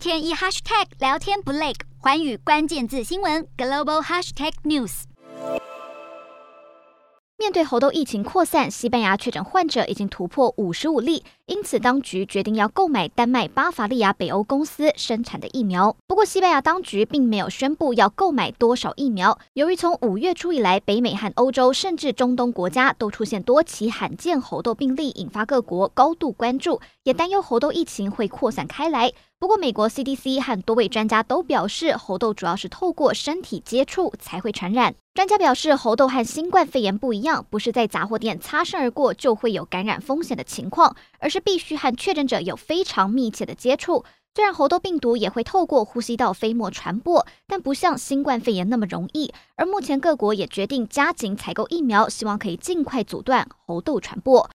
天一 hashtag 聊天不累，环宇关键字新闻 global hashtag news。面对猴痘疫情扩散，西班牙确诊患者已经突破五十五例，因此当局决定要购买丹麦巴伐利亚北欧公司生产的疫苗。不过，西班牙当局并没有宣布要购买多少疫苗。由于从五月初以来，北美和欧洲甚至中东国家都出现多起罕见猴痘病例，引发各国高度关注，也担忧猴痘疫情会扩散开来。不过，美国 CDC 和多位专家都表示，猴痘主要是透过身体接触才会传染。专家表示，猴痘和新冠肺炎不一样，不是在杂货店擦身而过就会有感染风险的情况，而是必须和确诊者有非常密切的接触。虽然猴痘病毒也会透过呼吸道飞沫传播，但不像新冠肺炎那么容易。而目前各国也决定加紧采购疫苗，希望可以尽快阻断猴痘传播。